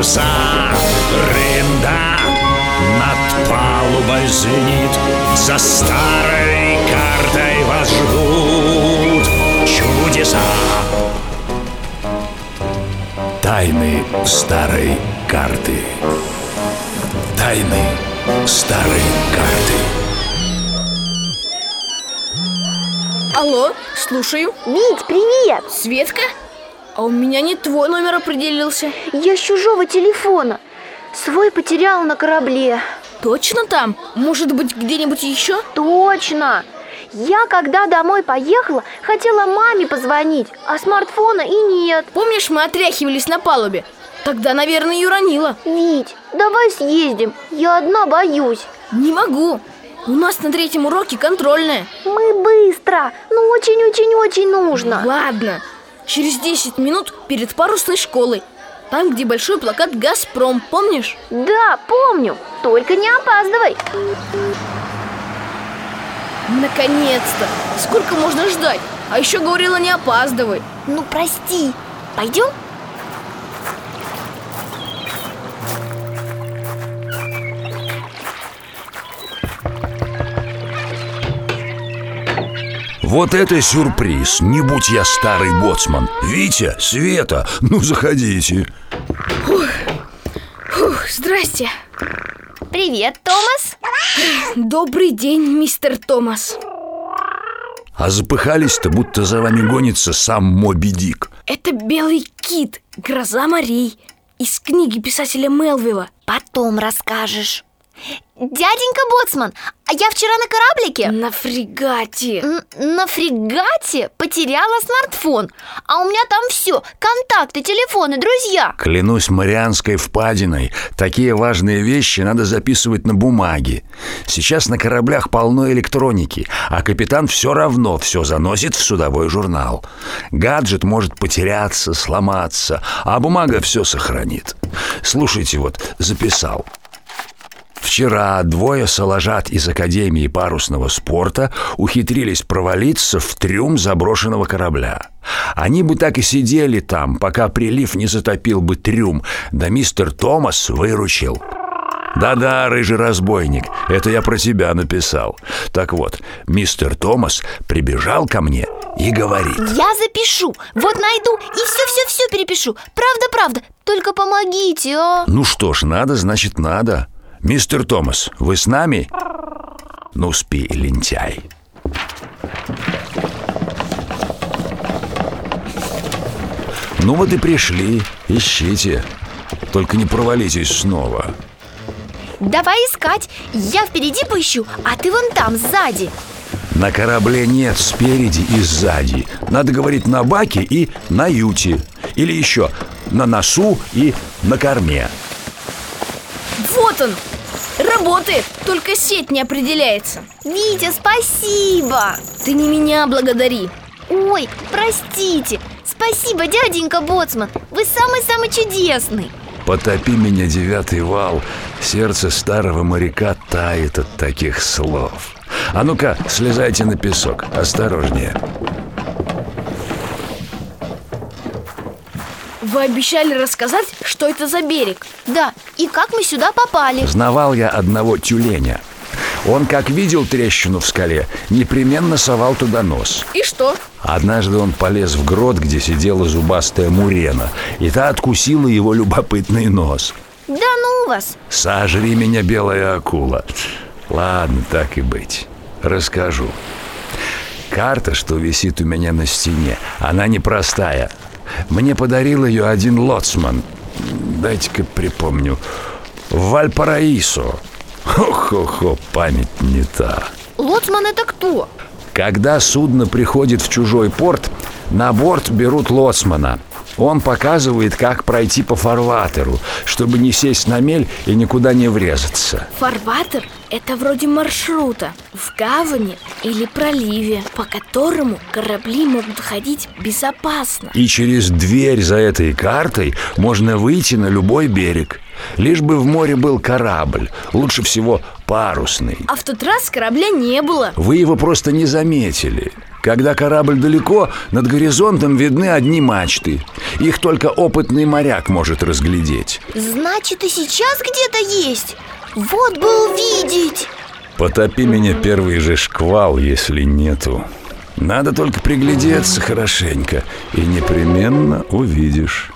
паруса Рында над палубой звенит За старой картой вас ждут чудеса. Тайны старой карты. Тайны старой карты. Алло, слушаю. Вить, привет! Светка? А у меня не твой номер определился. Я с чужого телефона. Свой потеряла на корабле. Точно там? Может быть, где-нибудь еще? Точно! Я, когда домой поехала, хотела маме позвонить, а смартфона и нет. Помнишь, мы отряхивались на палубе? Тогда, наверное, ее уронила. Вить, давай съездим, я одна боюсь. Не могу. У нас на третьем уроке контрольная. Мы быстро, ну очень-очень-очень нужно. Ладно Через 10 минут перед парусной школой Там, где большой плакат «Газпром», помнишь? Да, помню, только не опаздывай Наконец-то! Сколько можно ждать? А еще говорила не опаздывай Ну прости, пойдем? Вот это сюрприз! Не будь я старый боцман. Витя, Света, ну заходите. Фух, здрасте. Привет, Томас. Добрый день, мистер Томас. А запыхались-то, будто за вами гонится сам Моби Дик. Это белый кит, гроза морей. Из книги писателя Мелвилла. Потом расскажешь Дяденька Боцман, а я вчера на кораблике. На фрегате. Н- на фрегате потеряла смартфон А у меня там все, контакты, телефоны, друзья. Клянусь Марианской впадиной Такие важные вещи надо записывать на бумаге. Сейчас на кораблях полно электроники А капитан все равно все заносит в судовой журнал. Гаджет может потеряться, сломаться А бумага все сохранит. Слушайте, вот, записал Вчера двое соложат из Академии парусного спорта ухитрились провалиться в трюм заброшенного корабля. Они бы так и сидели там, пока прилив не затопил бы трюм, да мистер Томас выручил. Да-да, рыжий разбойник, это я про тебя написал. Так вот, мистер Томас прибежал ко мне и говорит. Я запишу, вот найду и все-все-все перепишу Правда-правда, только помогите, а Ну что ж, надо, значит надо. Мистер Томас, вы с нами? Ну, спи, лентяй. Ну вот и пришли, ищите. Только не провалитесь снова. Давай искать, я впереди поищу, а ты вон там, сзади На корабле нет спереди и сзади. Надо говорить на баке и на юте. Или еще на носу и на корме. Вот он! Работает, только сеть не определяется. Витя, спасибо. Ты не меня благодари. Ой, простите. Спасибо, дяденька Боцман. Вы самый-самый чудесный. Потопи меня, девятый вал. Сердце старого моряка тает от таких слов. А ну-ка, слезайте на песок. Осторожнее Вы обещали рассказать, что это за берег. Да, и как мы сюда попали. Знавал я одного тюленя. Он, как видел трещину в скале Непременно совал туда нос. И что? Однажды он полез в грот, где сидела зубастая мурена И та откусила его любопытный нос. Да ну вас. Сожри меня, белая акула. Ладно, так и быть. Расскажу. Карта, что висит у меня на стене Она непростая Мне подарил ее один лоцман Дайте-ка припомню В Вальпараисо Хо-хо-хо, память не та Лоцман это кто? Когда судно приходит в чужой порт На борт берут лоцмана. Он показывает, как пройти по фарватеру, чтобы не сесть на мель и никуда не врезаться. Фарватер – это вроде маршрута в гавани или проливе, по которому корабли могут ходить безопасно. И через дверь за этой картой можно выйти на любой берег. Лишь бы в море был корабль, лучше всего парусный. А в тот раз корабля не было. Вы его просто не заметили. Когда корабль далеко, над горизонтом видны одни мачты. Их только опытный моряк может разглядеть. Значит, и сейчас где-то есть. Вот бы увидеть. Потопи меня первый же шквал, если нету. Надо только приглядеться хорошенько, и непременно увидишь.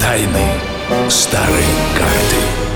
Тайны старой карты.